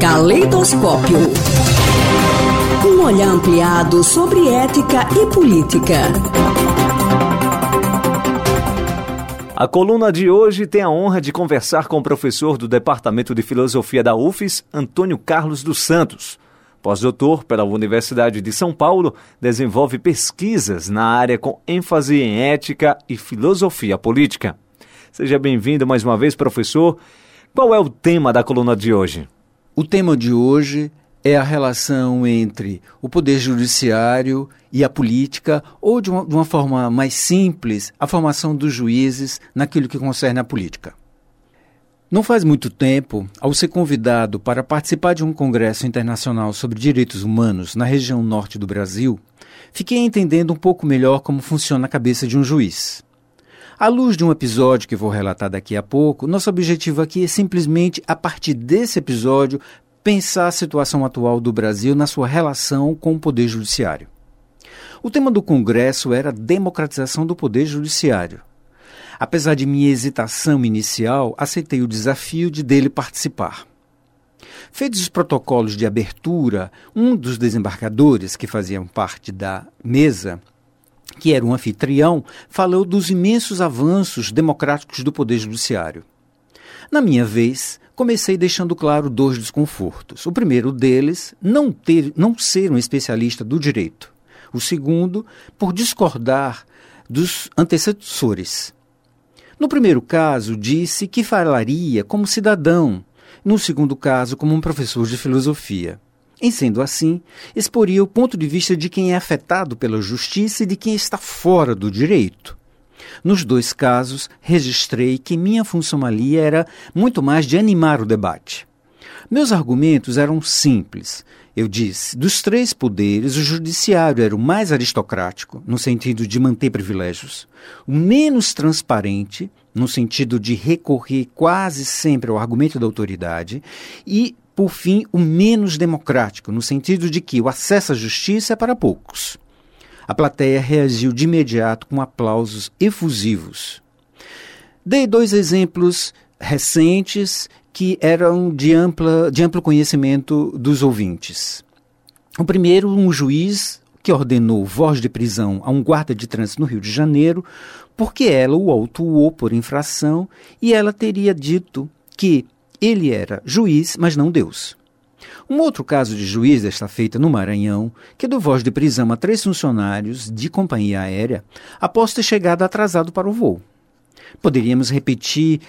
Caleidoscópio. Um olhar ampliado sobre ética e política. A coluna de hoje tem a honra de conversar com o professor do Departamento de Filosofia da UFES, Antônio Carlos dos Santos. Pós-doutor pela Universidade de São Paulo, desenvolve pesquisas na área com ênfase em ética e filosofia política. Seja bem-vindo mais uma vez, professor. Qual é o tema da coluna de hoje? O tema de hoje é a relação entre o poder judiciário e a política, ou de uma, de uma, forma mais simples, a formação dos juízes naquilo que concerne a política. Não faz muito tempo, ao ser convidado para participar de um congresso internacional sobre direitos humanos na região norte do Brasil, fiquei entendendo um pouco melhor como funciona a cabeça de um juiz. À luz de um episódio que vou relatar daqui a pouco, nosso objetivo aqui é simplesmente, a partir desse episódio, pensar a situação atual do Brasil na sua relação com o Poder Judiciário. O tema do Congresso era a democratização do Poder Judiciário. Apesar de minha hesitação inicial, aceitei o desafio de dele participar. Feitos os protocolos de abertura, um dos desembargadores que faziam parte da mesa, que era um anfitrião, falou dos imensos avanços democráticos do Poder Judiciário. Na minha vez, comecei deixando claro dois desconfortos. O primeiro deles, não, ter, não ser um especialista do direito. O segundo, por discordar dos antecessores. No primeiro caso, disse que falaria como cidadão, no segundo caso, como um professor de filosofia. Em sendo assim, exporia o ponto de vista de quem é afetado pela justiça e de quem está fora do direito. Nos dois casos, registrei que minha função ali era muito mais de animar o debate. Meus argumentos eram simples. Eu disse: dos três poderes, o judiciário era o mais aristocrático, no sentido de manter privilégios, o menos transparente, no sentido de recorrer quase sempre ao argumento da autoridade, e, por fim, o menos democrático, no sentido de que o acesso à justiça é para poucos. A plateia reagiu de imediato com aplausos efusivos. Dei dois exemplos recentes que eram de, ampla, de amplo conhecimento dos ouvintes. O primeiro, um juiz que ordenou voz de prisão a um guarda de trânsito no Rio de Janeiro, porque ela o autuou por infração e ela teria dito que ele era juiz, mas não Deus. Um outro caso de juiz desta feita no Maranhão, que deu voz de prisão a três funcionários de companhia aérea após ter chegado atrasado para o voo. Poderíamos repetir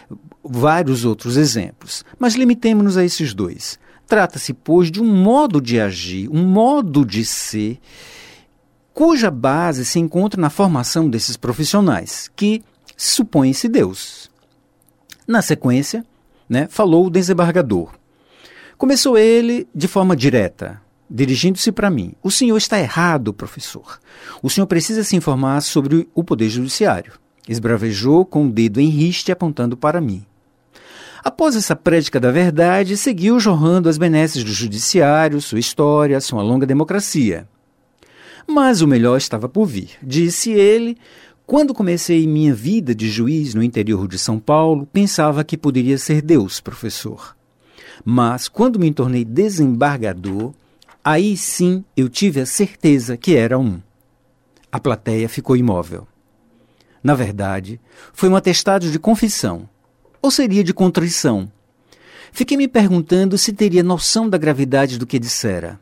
vários outros exemplos, mas limitemos-nos a esses dois. Trata-se, pois, de um modo de agir, um modo de ser, cuja base se encontra na formação desses profissionais, que supõe-se Deus. Na sequência, né, falou o desembargador. Começou ele de forma direta, dirigindo-se para mim. O senhor está errado, professor. O senhor precisa se informar sobre o Poder Judiciário. Esbravejou com o dedo em riste apontando para mim. Após essa prédica da verdade, seguiu jorrando as benesses do judiciário, sua história, sua longa democracia. Mas o melhor estava por vir, disse ele. Quando comecei minha vida de juiz no interior de São Paulo, pensava que poderia ser Deus, professor. Mas quando me tornei desembargador, aí sim eu tive a certeza que era um. A plateia ficou imóvel. Na verdade, foi um atestado de confissão, ou seria de contrição. Fiquei me perguntando se teria noção da gravidade do que dissera.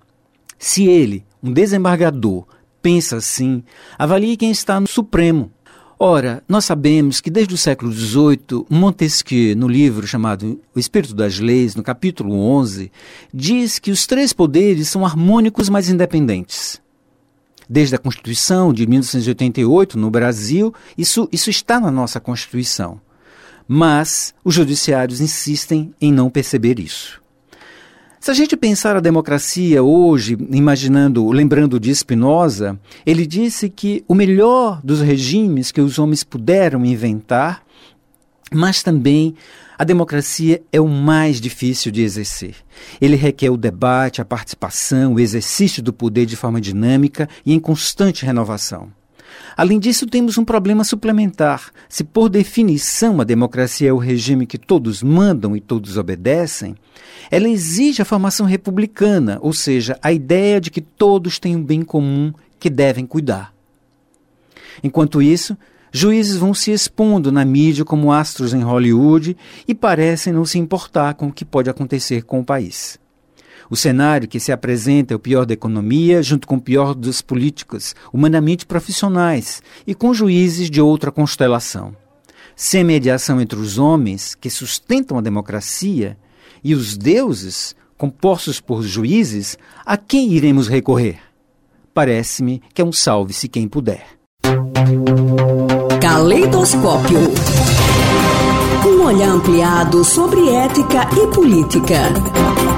Se ele, um desembargador, pensa assim, avalie quem está no Supremo. Ora, nós sabemos que desde o século XVIII, Montesquieu, no livro chamado O Espírito das Leis, no capítulo 11, diz que os três poderes são harmônicos, mas independentes desde a Constituição de 1988 no Brasil, isso, isso está na nossa Constituição. Mas os judiciários insistem em não perceber isso. Se a gente pensar a democracia hoje, imaginando, lembrando de Spinoza, ele disse que o melhor dos regimes que os homens puderam inventar, mas também a democracia é o mais difícil de exercer. Ele requer o debate, a participação, o exercício do poder de forma dinâmica e em constante renovação. Além disso, temos um problema suplementar. Se, por definição, a democracia é o regime que todos mandam e todos obedecem, ela exige a formação republicana, ou seja, a ideia de que todos têm um bem comum que devem cuidar. Enquanto isso, juízes vão se expondo na mídia como astros em Hollywood e parecem não se importar com o que pode acontecer com o país. O cenário que se apresenta é o pior da economia, junto com o pior dos políticos, humanamente profissionais, e com juízes de outra constelação. Sem mediação entre os homens que sustentam a democracia e os deuses, compostos por juízes, a quem iremos recorrer? Parece-me que é um salve-se quem puder. Caleidoscópio. Um olhar ampliado sobre ética e política.